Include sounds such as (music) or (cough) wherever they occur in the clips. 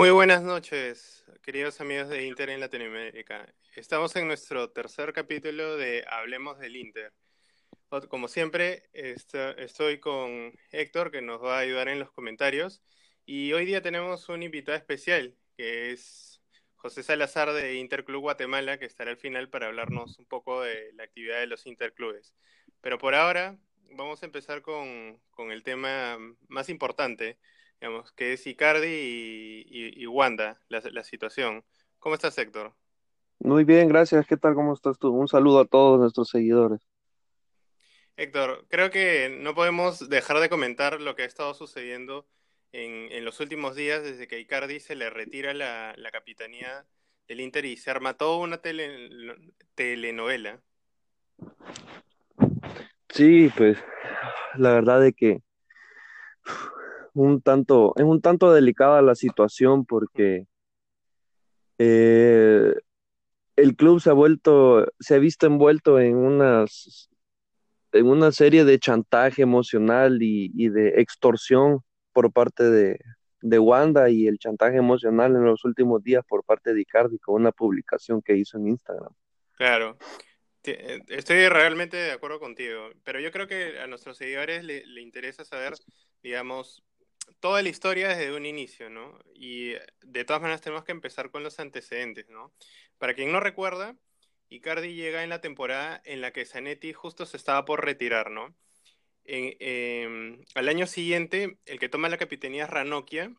Muy buenas noches, queridos amigos de Inter en Latinoamérica. Estamos en nuestro tercer capítulo de Hablemos del Inter. Como siempre, estoy con Héctor, que nos va a ayudar en los comentarios. Y hoy día tenemos un invitado especial, que es José Salazar de Interclub Guatemala, que estará al final para hablarnos un poco de la actividad de los interclubes. Pero por ahora, vamos a empezar con, con el tema más importante, digamos, que es Icardi y, Wanda, la, situación. ¿Cómo estás, Héctor? Muy bien, gracias. ¿Qué tal? ¿Cómo estás tú? Un saludo a todos nuestros seguidores. Héctor, creo que no podemos dejar de comentar lo que ha estado sucediendo en, los últimos días desde que Icardi se le retira la, capitanía del Inter y se arma toda una telenovela. Sí, pues la verdad es que un tanto, es un tanto delicada la situación porque eh, el club se ha vuelto, se ha visto envuelto en unas en una serie de chantaje emocional y, de extorsión por parte de, de, Wanda y el chantaje emocional en los últimos días por parte de Icardi con una publicación que hizo en Instagram. Claro, estoy realmente de acuerdo contigo, pero yo creo que a nuestros seguidores le, le interesa saber, digamos, toda la historia desde un inicio, ¿no? Y de todas maneras tenemos que empezar con los antecedentes, ¿no? Para quien no recuerda, Icardi llega en la temporada en la que Zanetti justo se estaba por retirar, ¿no? Em, al año siguiente, el que toma la capitanía es Ranocchia,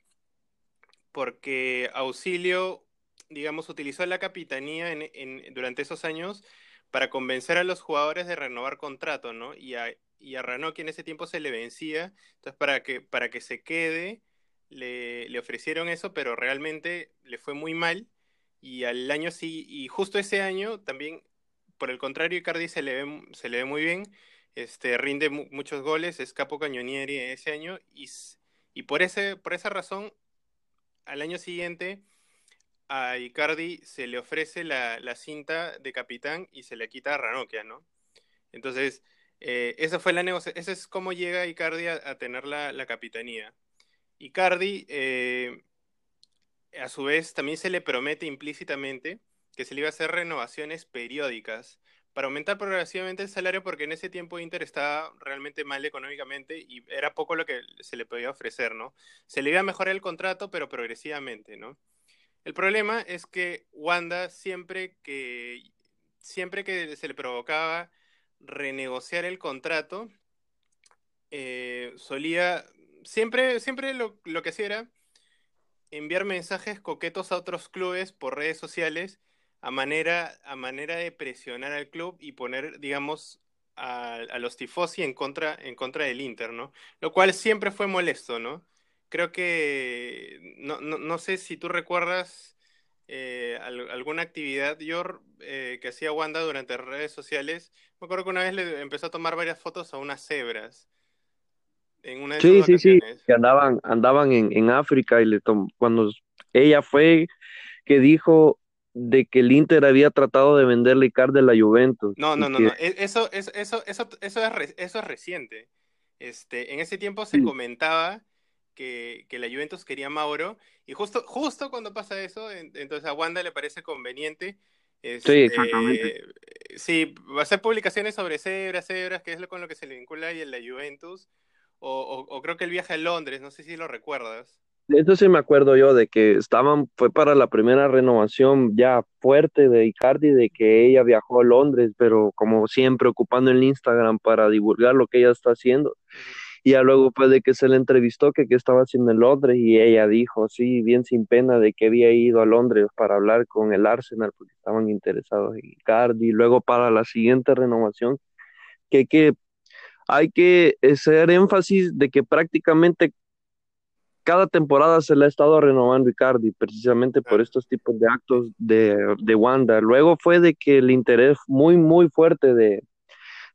porque Auxilio, digamos, utilizó la capitanía durante esos años para convencer a los jugadores de renovar contrato, ¿no? Y a, y a Ranocchi en ese tiempo se le vencía, entonces para que, para que se quede le, le, ofrecieron eso, pero realmente le fue muy mal y al año sí, y justo ese año también, por el contrario, Icardi se le ve, se le ve muy bien, este, rinde muchos goles, es capo cañonieri ese año y, y por, ese, por esa razón al año siguiente a Icardi se le ofrece la, la cinta de capitán y se le quita a Ranocchia, ¿no? Entonces, eh, esa fue la negociación, ese es cómo llega Icardi a, tener la, la, capitanía. Icardi, eh, a su vez, también se le promete implícitamente que se le iba a hacer renovaciones periódicas para aumentar progresivamente el salario porque en ese tiempo Inter estaba realmente mal económicamente y era poco lo que se le podía ofrecer, ¿no? Se le iba a mejorar el contrato, pero progresivamente, ¿no? El problema es que Wanda siempre que siempre que se le provocaba renegociar el contrato, eh, solía, siempre, siempre lo, que hacía era enviar mensajes coquetos a otros clubes por redes sociales a manera, a manera de presionar al club y poner, digamos, a, los tifosi en contra, en contra del Inter, ¿no? Lo cual siempre fue molesto, ¿no? Creo que, no, no, no sé si tú recuerdas eh, alguna actividad yo eh, que hacía Wanda durante redes sociales. Me acuerdo que una vez le empezó a tomar varias fotos a unas cebras. En una de sí, sí, sí, que andaban, andaban en, en África y le cuando ella fue que dijo de que el Inter había tratado de venderle Icardi de la Juventus. No, no, no, no. E, eso, eso, eso, eso, eso, es, eso es reciente. Este, en ese tiempo se comentaba que, la Juventus quería Mauro, y justo, justo cuando pasa eso, entonces a Wanda le parece conveniente. sí, este, exactamente. sí, va a hacer publicaciones sobre cebras, cebras, que es lo con lo que se le vincula y en la Juventus, o, creo que el viaje a Londres, no sé si lo recuerdas. Eso sí me acuerdo yo de que estaban, fue para la primera renovación ya fuerte de Icardi, de que ella viajó a Londres, pero como siempre ocupando el Instagram para divulgar lo que ella está haciendo. Y ya luego pues de que se le entrevistó que estaba haciendo en Londres y ella dijo, sí, bien sin pena, de que había ido a Londres para hablar con el Arsenal porque estaban interesados en Icardi. Y luego para la siguiente renovación, que, que hay que hacer énfasis de que prácticamente cada temporada se le ha estado renovando Icardi, precisamente por estos tipos de actos de, de Wanda. Luego fue de que el interés muy, muy fuerte de,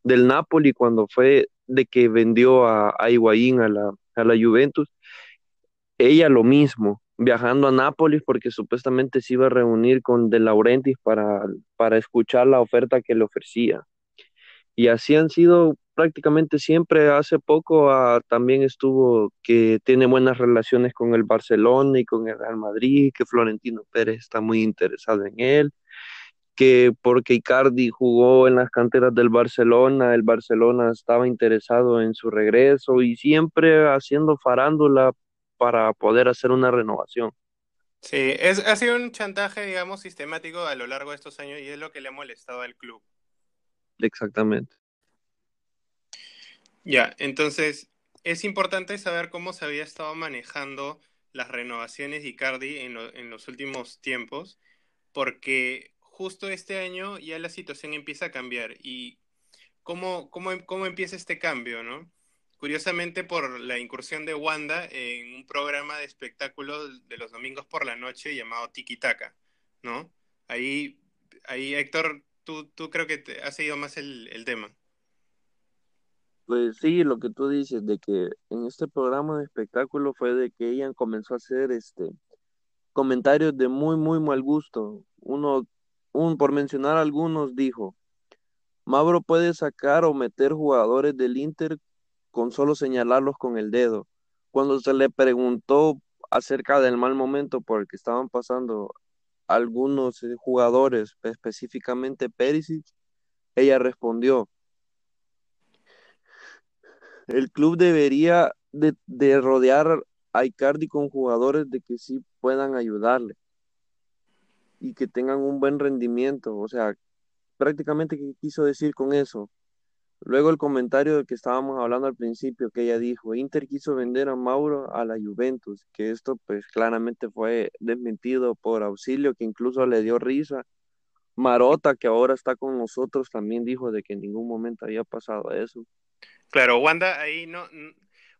del Napoli cuando fue de que vendió a, a Higuaín a la, a la Juventus, ella lo mismo, viajando a Nápoles porque supuestamente se iba a reunir con De Laurentiis para, para escuchar la oferta que le ofrecía. Y así han sido prácticamente siempre. Hace poco ah, también estuvo que tiene buenas relaciones con el Barcelona y con el Real Madrid, que Florentino Pérez está muy interesado en él, que porque Icardi jugó en las canteras del Barcelona, el Barcelona estaba interesado en su regreso y siempre haciendo farándula para poder hacer una renovación. Sí, es, ha sido un chantaje, digamos, sistemático a lo largo de estos años y es lo que le ha molestado al club. Exactamente. Ya, entonces es importante saber cómo se había estado manejando las renovaciones de Icardi en, en los últimos tiempos, porque justo este año ya la situación empieza a cambiar y cómo, cómo, cómo empieza este cambio, ¿no? Curiosamente por la incursión de Wanda en un programa de espectáculos de los domingos por la noche llamado Tiki Taka, ¿no? Ahí, ahí Héctor, tú, tú creo que te has seguido más el, el tema. Pues sí, lo que tú dices de que en este programa de espectáculo fue de que ella comenzó a hacer este comentarios de muy muy mal gusto. Uno, un por mencionar algunos dijo, Mauro puede sacar o meter jugadores del Inter con solo señalarlos con el dedo. Cuando se le preguntó acerca del mal momento por el que estaban pasando algunos eh, jugadores, específicamente Perisic, ella respondió, el club debería de, de, rodear a Icardi con jugadores de que sí puedan ayudarle y que tengan un buen rendimiento. O sea, prácticamente, ¿qué quiso decir con eso? Luego el comentario que estábamos hablando al principio, que ella dijo, Inter quiso vender a Mauro a la Juventus, que esto pues claramente fue desmentido por Auxilio, que incluso le dio risa. Marota, que ahora está con nosotros, también dijo de que en ningún momento había pasado eso. Claro, Wanda ahí no,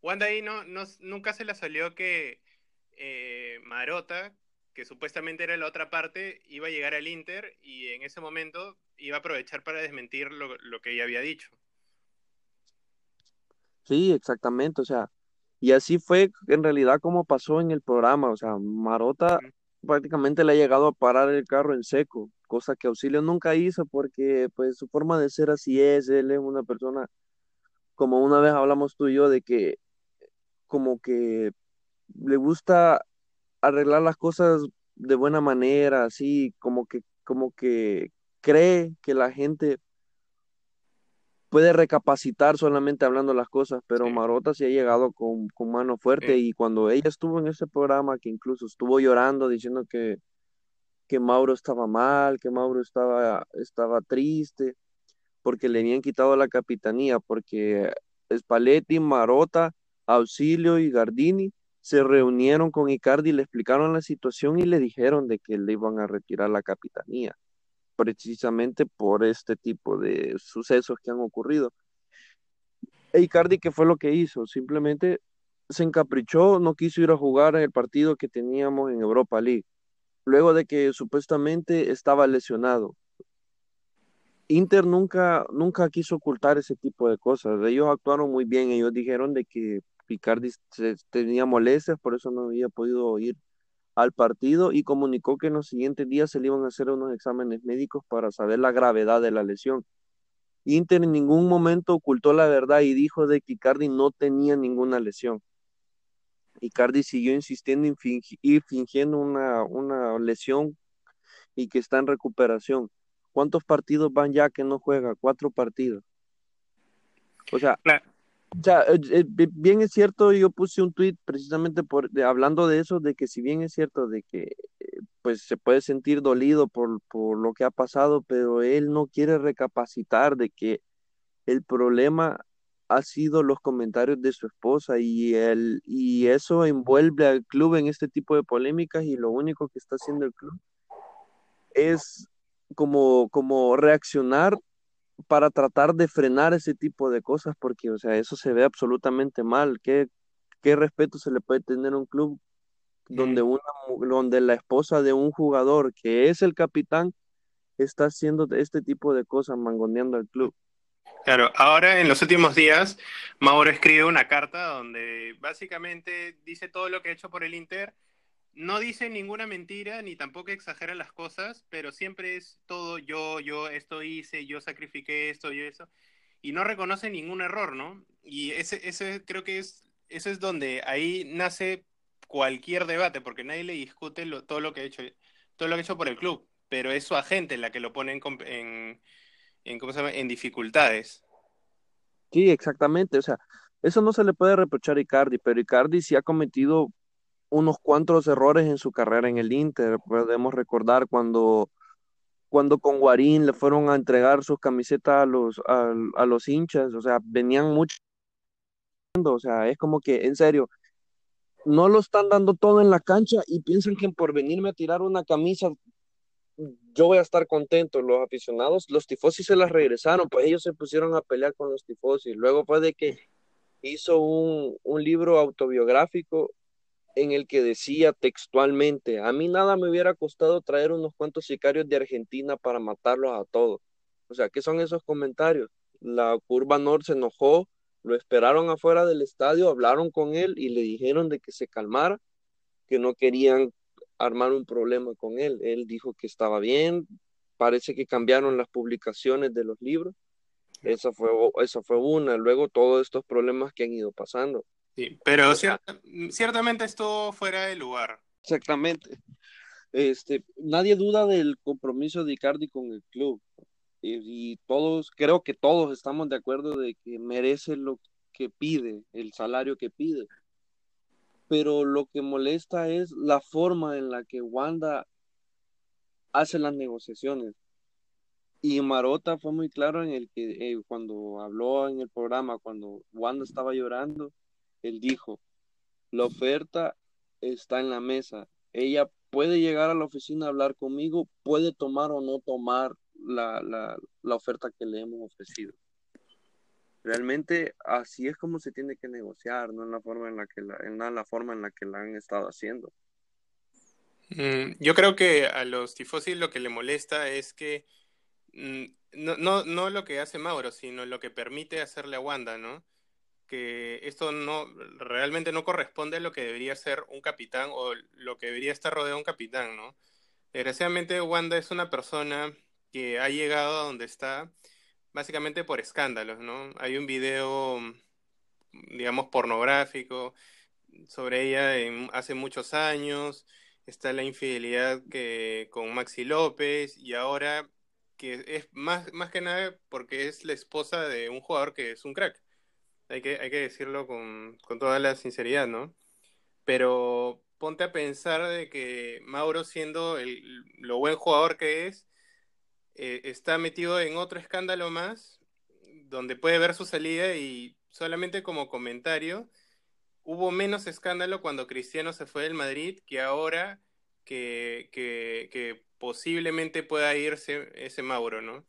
Wanda ahí no, no nunca se le salió que eh, Marota, que supuestamente era la otra parte, iba a llegar al Inter y en ese momento iba a aprovechar para desmentir lo, lo que ella había dicho. Sí, exactamente, o sea, y así fue en realidad como pasó en el programa, o sea, Marota prácticamente le ha llegado a parar el carro en seco, cosa que Auxilio nunca hizo porque pues su forma de ser así es, él es una persona, como una vez hablamos tú y yo, de que como que le gusta arreglar las cosas de buena manera, así como que, como que cree que la gente puede recapacitar solamente hablando las cosas, pero Marota sí ha llegado con, con mano fuerte y cuando ella estuvo en ese programa, que incluso estuvo llorando diciendo que, que Mauro estaba mal, que Mauro estaba, estaba triste, porque le habían quitado la capitanía, porque Spalletti, Marota, Auxilio y Gardini se reunieron con Icardi, le explicaron la situación y le dijeron de que le iban a retirar la capitanía precisamente por este tipo de sucesos que han ocurrido. E Icardi, ¿qué fue lo que hizo? Simplemente se encaprichó, no quiso ir a jugar el partido que teníamos en Europa League, luego de que supuestamente estaba lesionado. Inter nunca, nunca quiso ocultar ese tipo de cosas. Ellos actuaron muy bien. Ellos dijeron de que Icardi tenía molestias, por eso no había podido ir al partido y comunicó que en los siguientes días se le iban a hacer unos exámenes médicos para saber la gravedad de la lesión. Inter en ningún momento ocultó la verdad y dijo de que Icardi no tenía ninguna lesión. Icardi siguió insistiendo y fingiendo una, una lesión y que está en recuperación. ¿Cuántos partidos van ya que no juega? Cuatro partidos. O sea, o sea, eh, eh, bien es cierto, yo puse un tweet precisamente por, hablando de eso, de que si bien es cierto de que eh, pues se puede sentir dolido por, por lo que ha pasado, pero él no quiere recapacitar de que el problema ha sido los comentarios de su esposa y, él, y eso envuelve al club en este tipo de polémicas y lo único que está haciendo el club es como, como reaccionar para tratar de frenar ese tipo de cosas, porque, o sea, eso se ve absolutamente mal. ¿Qué, qué respeto se le puede tener a un club donde, una, donde la esposa de un jugador que es el capitán está haciendo este tipo de cosas, mangoneando al club? Claro, ahora en los últimos días, Mauro escribe una carta donde básicamente dice todo lo que ha hecho por el Inter no dice ninguna mentira ni tampoco exagera las cosas, pero siempre es todo yo, yo, esto hice, yo sacrifiqué esto y eso. y no reconoce ningún error, ¿no? Y ese, ese creo que es, eso es donde ahí nace cualquier debate, porque nadie le discute todo lo que ha hecho, todo lo que ha hecho por el club, pero es su agente la que lo pone en, en, ¿cómo se llama? en dificultades. Sí, exactamente. O sea, eso no se le puede reprochar a Icardi, pero Icardi sí ha cometido unos cuantos errores en su carrera en el Inter. Podemos recordar cuando, cuando con Guarín le fueron a entregar sus camisetas a los, a, los hinchas, o sea, venían muchos. O sea, es como que, en serio, no lo están dando todo en la cancha y piensan que por venirme a tirar una camisa yo voy a estar contento. Los aficionados, los tifosi se las regresaron, pues ellos se pusieron a pelear con los tifosi. Luego fue de que hizo un, un libro autobiográfico en el que decía textualmente, a mí nada me hubiera costado traer unos cuantos sicarios de Argentina para matarlos a todos. O sea, ¿qué son esos comentarios? La curva Norte se enojó, lo esperaron afuera del estadio, hablaron con él y le dijeron de que se calmara, que no querían armar un problema con él. Él dijo que estaba bien, parece que cambiaron las publicaciones de los libros. Esa fue, esa fue una. Luego todos estos problemas que han ido pasando. Sí, pero ciertamente estuvo fuera de lugar. Exactamente. Este, nadie duda del compromiso de Icardi con el club. Y, y, todos, creo que todos estamos de acuerdo de que merece lo que pide, el salario que pide pero lo que molesta es la forma en la que Wanda hace las negociaciones. Y Marota fue muy claro en el que eh, cuando habló en el programa, cuando Wanda estaba llorando, él dijo, la oferta está en la mesa. Ella puede llegar a la oficina a hablar conmigo, puede tomar o no tomar la, la, la oferta que le hemos ofrecido. Realmente así es como se tiene que negociar, no en la forma en la que la, en la forma en la que la han estado haciendo. Mm, yo creo que a los tifosi lo que le molesta es que mm, no, no, no lo que hace Mauro, sino lo que permite hacerle a Wanda, ¿no? Que esto no realmente no corresponde a lo que debería ser un capitán o lo que debería estar rodeado de un capitán, ¿no? Desgraciadamente Wanda es una persona que ha llegado a donde está básicamente por escándalos, ¿no? Hay un video, digamos, pornográfico sobre ella hace muchos años, está la infidelidad que, con Maxi López y ahora que es más, más que nada porque es la esposa de un jugador que es un crack. Hay que, hay que decirlo con, con toda la sinceridad, ¿no? Pero ponte a pensar de que Mauro, siendo el, lo buen jugador que es, eh, está metido en otro escándalo más, donde puede ver su salida y solamente como comentario, hubo menos escándalo cuando Cristiano se fue del Madrid que ahora que, que, posiblemente pueda irse ese Mauro, ¿no?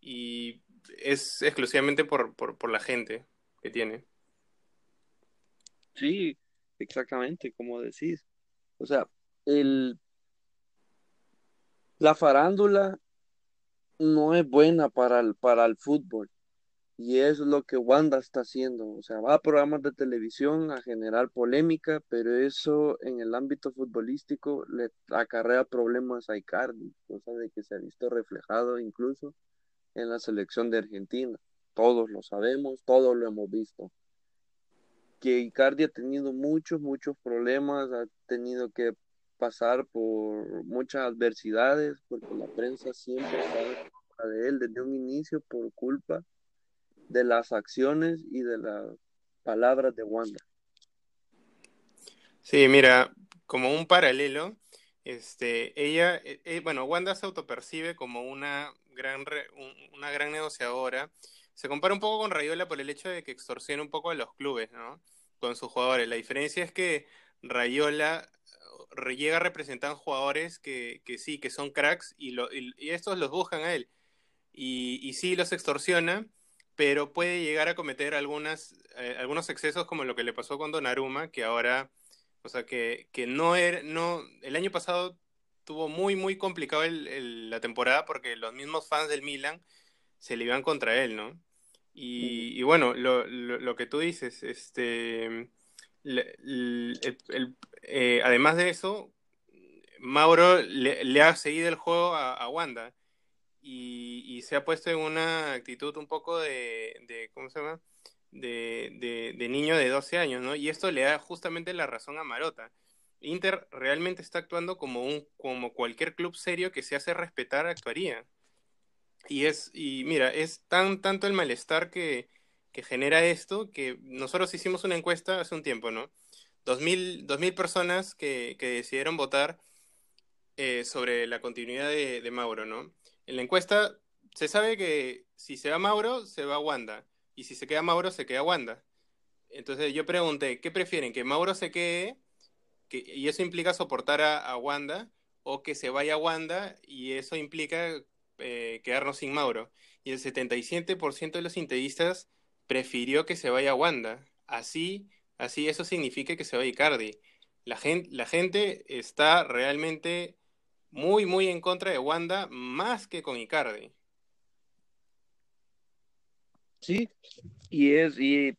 Y es exclusivamente por, por, por la gente que tiene. Sí, exactamente, como decís. O sea, el, la farándula no es buena para el, para el fútbol. Y es lo que Wanda está haciendo. O sea, va a programas de televisión a generar polémica, pero eso en el ámbito futbolístico le acarrea problemas a Icardi, cosa de que se ha visto reflejado incluso en la selección de Argentina. Todos lo sabemos, todos lo hemos visto. Que Icardi ha tenido muchos, muchos problemas, ha tenido que pasar por muchas adversidades, porque la prensa siempre está de él desde un inicio por culpa de las acciones y de las palabras de Wanda. Sí, mira, como un paralelo, este, ella, eh, eh, bueno, Wanda se autopercibe como una gran, una gran negociadora. Se compara un poco con Rayola por el hecho de que extorsiona un poco a los clubes, ¿no? Con sus jugadores. La diferencia es que Rayola llega a representar jugadores que, que, sí, que son cracks y, lo, y, estos los buscan a él. Y, sí los extorsiona, pero puede llegar a cometer algunas, eh, algunos excesos como lo que le pasó con Donnarumma, que ahora, o sea, que, que no era, no, el año pasado tuvo muy, muy complicado la temporada porque los mismos fans del Milan se le iban contra él, ¿no? Y, y bueno, lo, lo, lo, que tú dices, este eh, además de eso, Mauro le, ha seguido el juego a, Wanda. y, se ha puesto en una actitud un poco de, de ¿cómo se llama? De, de, niño de 12 años, ¿no? Y esto le da justamente la razón a Marota. Inter realmente está actuando como, un, como cualquier club serio que se hace respetar actuaría. Y es, y mira, es tan tanto el malestar que, que genera esto que nosotros hicimos una encuesta hace un tiempo, ¿no? Dos mil, dos mil personas que, que decidieron votar eh, sobre la continuidad de, Mauro, ¿no? En la encuesta se sabe que si se va Mauro, se va Wanda. Y si se queda Mauro, se queda Wanda. Entonces yo pregunté, ¿qué prefieren? ¿Que Mauro se quede que, y eso implica soportar a, a, Wanda? ¿O que se vaya Wanda y eso implica eh, quedarnos sin Mauro? Y el 77% de los interistas prefirió que se vaya Wanda. Así, así eso significa que se vaya Icardi. La gente, la gente está realmente muy, muy en contra de Wanda, más que con Icardi. Sí, y es, y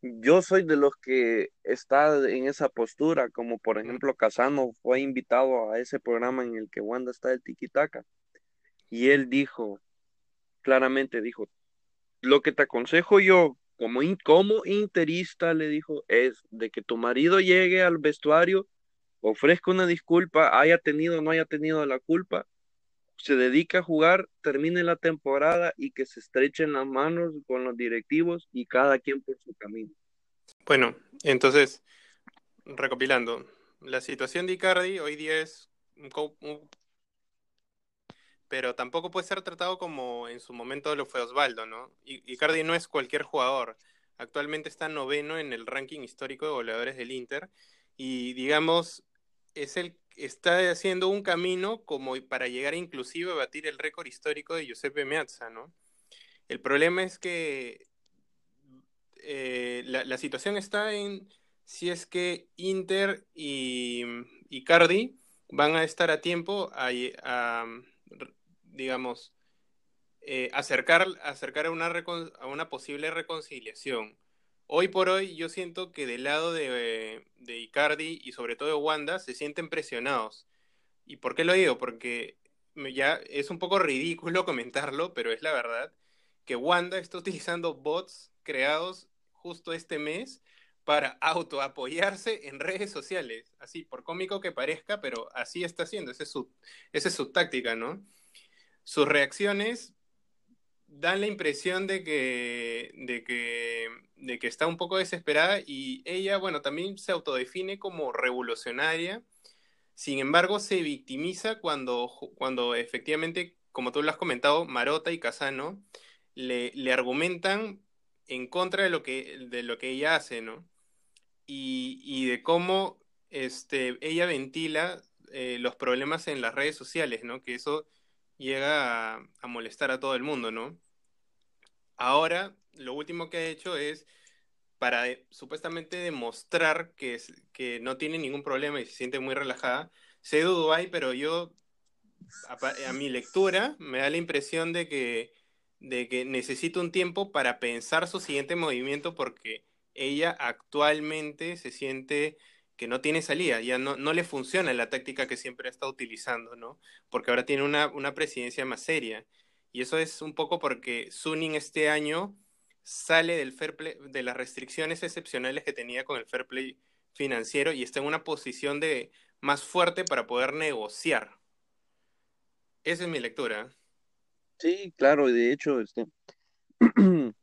yo soy de los que está en esa postura, como por ejemplo Casano fue invitado a ese programa en el que Wanda está de tiquitaca, y él dijo, claramente dijo, lo que te aconsejo yo como, como interista, le dijo, es de que tu marido llegue al vestuario, ofrezca una disculpa, haya tenido o no haya tenido la culpa, se dedica a jugar, termine la temporada y que se estrechen las manos con los directivos y cada quien por su camino. Bueno, entonces, recopilando, la situación de Icardi hoy día es pero tampoco puede ser tratado como en su momento lo fue Osvaldo, ¿no? Icardi no es cualquier jugador. Actualmente está noveno en el ranking histórico de goleadores del Inter y digamos es el está haciendo un camino como para llegar inclusive a batir el récord histórico de Giuseppe Meazza, ¿no? El problema es que eh, la, situación está en si es que Inter y Icardi van a estar a tiempo a digamos, eh, acercar, acercar a, una a una posible reconciliación. Hoy por hoy yo siento que del lado de, de Icardi y sobre todo de Wanda se sienten presionados. ¿Y por qué lo digo? Porque ya es un poco ridículo (laughs) comentarlo, pero es la verdad que Wanda está utilizando bots creados justo este mes para autoapoyarse en redes sociales. Así, por cómico que parezca, pero así está haciendo. Esa es su, esa es su táctica, ¿no? Sus reacciones dan la impresión de que, de que, de que está un poco desesperada y ella, bueno, también se autodefine como revolucionaria. Sin embargo, se victimiza cuando, cuando efectivamente, como tú lo has comentado, Marota y Casano le, le argumentan en contra de lo que, de lo que ella hace, ¿no? Y, y de cómo este, ella ventila eh, los problemas en las redes sociales, ¿no? Que eso llega a, molestar a todo el mundo, ¿no? Ahora, lo último que ha hecho es para supuestamente demostrar que, que no tiene ningún problema y se siente muy relajada. Sé de Dubái, pero yo, a, mi lectura, me da la impresión de que, de que necesita un tiempo para pensar su siguiente movimiento porque ella actualmente se siente que no tiene salida, ya no, no le funciona la táctica que siempre ha estado utilizando, ¿no? Porque ahora tiene una, una presidencia más seria. Y eso es un poco porque Suning este año sale del fair play, de las restricciones excepcionales que tenía con el fair play financiero y está en una posición de más fuerte para poder negociar. Esa es mi lectura. Sí, claro, y de hecho, este, (clears throat)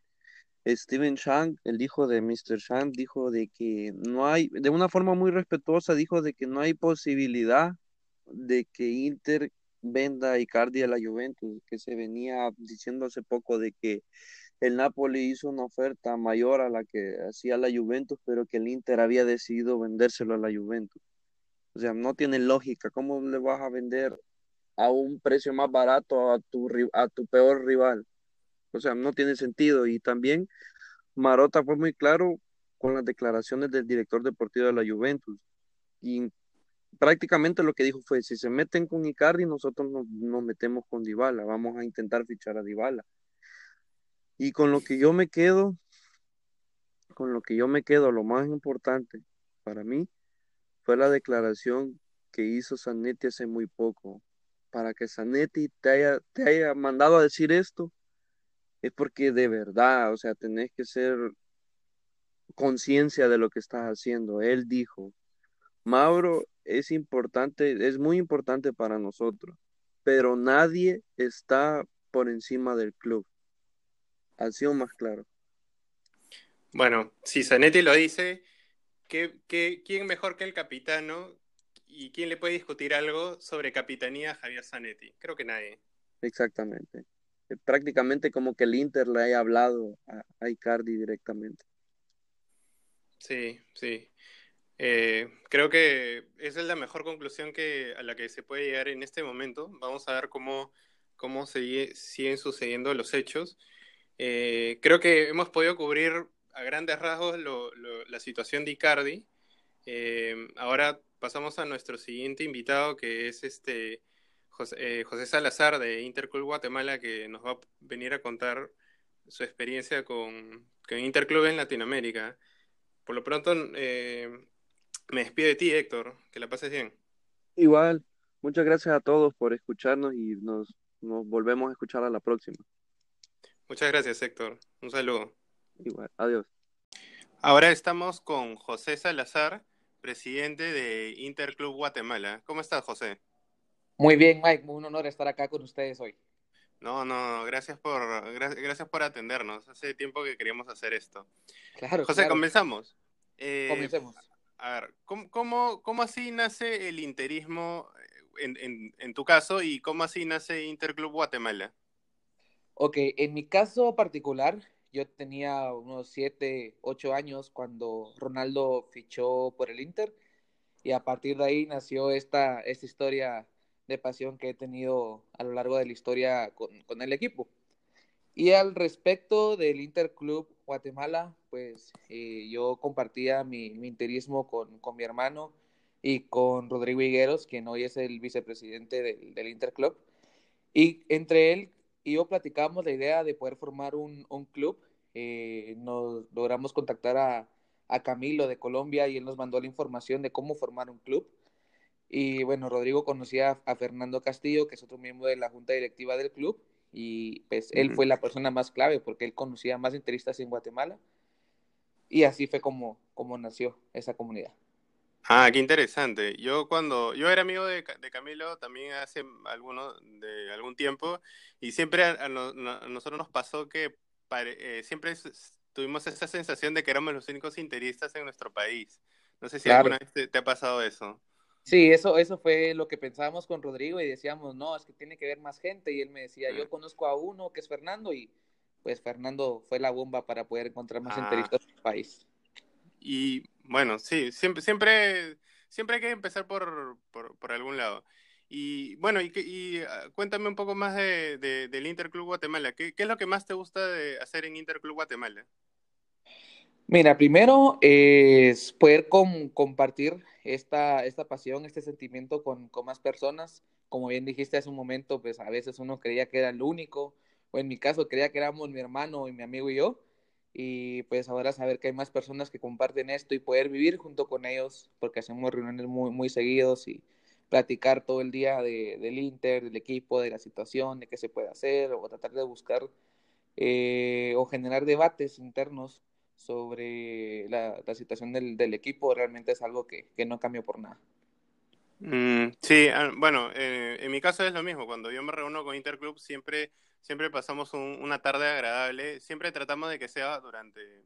Steven Shang, el hijo de Mr. Shang, dijo de que no hay, de una forma muy respetuosa, dijo de que no hay posibilidad de que Inter venda a Icardi a la Juventus, que se venía diciendo hace poco de que el Napoli hizo una oferta mayor a la que hacía la Juventus, pero que el Inter había decidido vendérselo a la Juventus. O sea, no tiene lógica. ¿Cómo le vas a vender a un precio más barato a tu, a tu peor rival? O sea, no tiene sentido. Y también Marota fue muy claro con las declaraciones del director deportivo de la Juventus. Y prácticamente lo que dijo fue, si se meten con Icardi, nosotros nos, nos metemos con Dybala, vamos a intentar fichar a Dybala. Y con lo que yo me quedo, con lo que yo me quedo, lo más importante para mí fue la declaración que hizo Zanetti hace muy poco. para que Zanetti te haya, te haya mandado a decir esto, es porque de verdad, o sea, tenés que ser conciencia de lo que estás haciendo. Él dijo, Mauro es importante, es muy importante para nosotros, pero nadie está por encima del club. Ha sido más claro. Bueno, si Zanetti lo dice, ¿qué, quién mejor que el capitano y quién le puede discutir algo sobre capitanía a Javier Zanetti? Creo que nadie. Exactamente. Prácticamente como que el Inter le haya hablado a Icardi directamente. Sí, sí. Eh, creo que esa es la mejor conclusión que, a la que se puede llegar en este momento. Vamos a ver cómo, cómo siguen sucediendo los hechos. Eh, creo que hemos podido cubrir a grandes rasgos la situación de Icardi. Eh, ahora pasamos a nuestro siguiente invitado, que es este José, José Salazar de Interclub Guatemala, que nos va a venir a contar su experiencia con, con Interclub en Latinoamérica. Por lo pronto, eh, me despido de ti, Héctor. Que la pases bien. Igual, muchas gracias a todos por escucharnos y nos, nos volvemos a escuchar a la próxima. Muchas gracias, Héctor. Un saludo. Igual, adiós. Ahora estamos con José Salazar, presidente de Interclub Guatemala. ¿Cómo estás, José? Muy bien, Mike. Un honor estar acá con ustedes hoy. No, no, gracias por, gracias por atendernos. Hace tiempo que queríamos hacer esto. Claro. José, comenzamos. Eh, Comencemos. A ver, ¿cómo, cómo, así nace el interismo en, en, tu caso y cómo así nace Interclub Guatemala? Ok, en mi caso particular, yo tenía unos 7, 8 años cuando Ronaldo fichó por el Inter y a partir de ahí nació esta, esta historia de pasión que he tenido a lo largo de la historia con, el equipo. Y al respecto del Interclub Guatemala, pues eh, yo compartía mi, mi interismo con, mi hermano y con Rodrigo Higueros, quien hoy es el vicepresidente del, del Interclub. Y entre él y yo platicamos la idea de poder formar un, club. Eh, nos logramos contactar a, a Camilo de Colombia y él nos mandó la información de cómo formar un club. Y bueno, Rodrigo conocía a, Fernando Castillo, que es otro miembro de la junta directiva del club, y pues él fue la persona más clave porque él conocía más interistas en Guatemala. Y así fue como, como nació esa comunidad. Ah, qué interesante. Yo cuando yo era amigo de, de Camilo también hace alguno, de algún tiempo y siempre a, nosotros nos pasó que eh, siempre tuvimos esa sensación de que éramos los únicos interistas en nuestro país. No sé si alguna vez te ha pasado eso. Sí, eso, eso fue lo que pensábamos con Rodrigo y decíamos, no, es que tiene que haber más gente. Y él me decía, yo conozco a uno que es Fernando y pues Fernando fue la bomba para poder encontrar más ah. en el país. Y bueno, sí, siempre, siempre, siempre hay que empezar por, por, algún lado. Y bueno, y, y ah, cuéntame un poco más de, del Interclub Guatemala. ¿Qué, ¿Qué, es lo que más te gusta de hacer en Interclub Guatemala? Mira, primero es poder compartir esta, esta pasión, este sentimiento con, más personas. Como bien dijiste hace un momento, pues a veces uno creía que era el único, o en mi caso creía que éramos mi hermano y mi amigo y yo. Y pues ahora saber que hay más personas que comparten esto y poder vivir junto con ellos, porque hacemos reuniones muy, muy seguidos y platicar todo el día de, del Inter, del equipo, de la situación, de qué se puede hacer, o tratar de buscar eh, o generar debates internos sobre la, situación del, equipo realmente es algo que, no cambió por nada. Mm, sí, ah, bueno, eh, en mi caso es lo mismo. Cuando yo me reúno con Interclub siempre, siempre pasamos una tarde agradable. Siempre tratamos de que sea durante,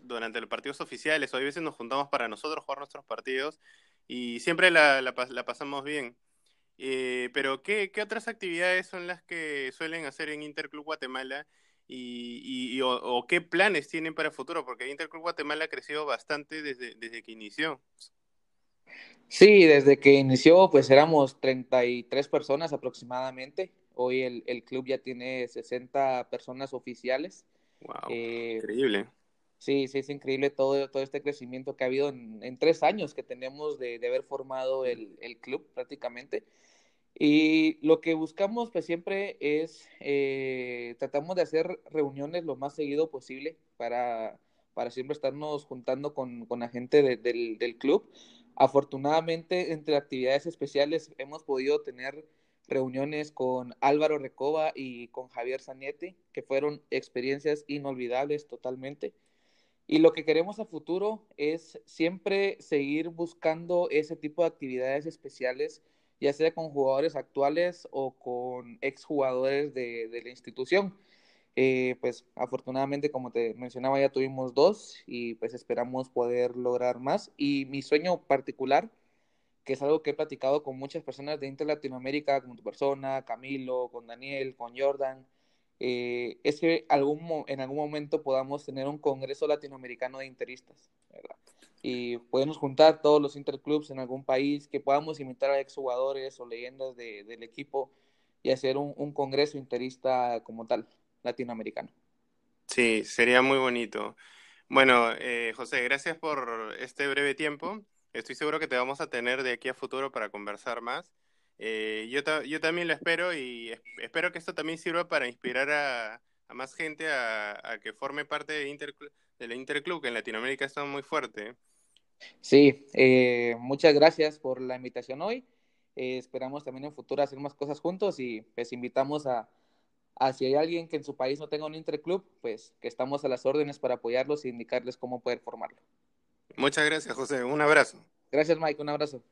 durante los partidos oficiales. Hoy a veces nos juntamos para nosotros jugar nuestros partidos y siempre la, la, pasamos bien. Eh, pero ¿qué, ¿qué otras actividades son las que suelen hacer en Interclub Guatemala? Y, o, qué planes tienen para el futuro, porque Interclub Guatemala ha crecido bastante desde, desde que inició. Sí, desde que inició, pues éramos 33 personas aproximadamente. Hoy el, el club ya tiene 60 personas oficiales. Wow, eh, increíble. Sí, sí, es increíble todo, todo este crecimiento que ha habido en, en tres años que tenemos de, de haber formado el, el, club prácticamente. Y lo que buscamos pues siempre es, eh, tratamos de hacer reuniones lo más seguido posible para, para siempre estarnos juntando con, con la gente del, del, club. Afortunadamente, entre actividades especiales hemos podido tener reuniones con Álvaro Recoba y con Javier Zanetti, que fueron experiencias inolvidables totalmente. Y lo que queremos a futuro es siempre seguir buscando ese tipo de actividades especiales, ya sea con jugadores actuales o con exjugadores de, de la institución. Eh, pues afortunadamente, como te mencionaba, ya tuvimos dos y pues esperamos poder lograr más. Y mi sueño particular, que es algo que he platicado con muchas personas de Inter Latinoamérica, como tu persona, Camilo, con Daniel, con Jordan, eh, es que algún, en algún momento podamos tener un congreso latinoamericano de interistas, ¿verdad? Y podemos juntar todos los interclubs en algún país, que podamos invitar a exjugadores o leyendas de, del equipo y hacer un, un, congreso interista como tal, latinoamericano. Sí, sería muy bonito. Bueno, eh, José, gracias por este breve tiempo. Estoy seguro que te vamos a tener de aquí a futuro para conversar más. Eh, yo, yo también lo espero y espero que esto también sirva para inspirar a, más gente a, a, que forme parte de, Inter, de la Interclub, que en Latinoamérica está muy fuerte. Sí, eh, muchas gracias por la invitación hoy. Eh, esperamos también en futuro hacer más cosas juntos y pues invitamos a, a, si hay alguien que en su país no tenga un interclub, pues que estamos a las órdenes para apoyarlos e indicarles cómo poder formarlo. Muchas gracias, José. Un abrazo. Gracias, Mike. Un abrazo.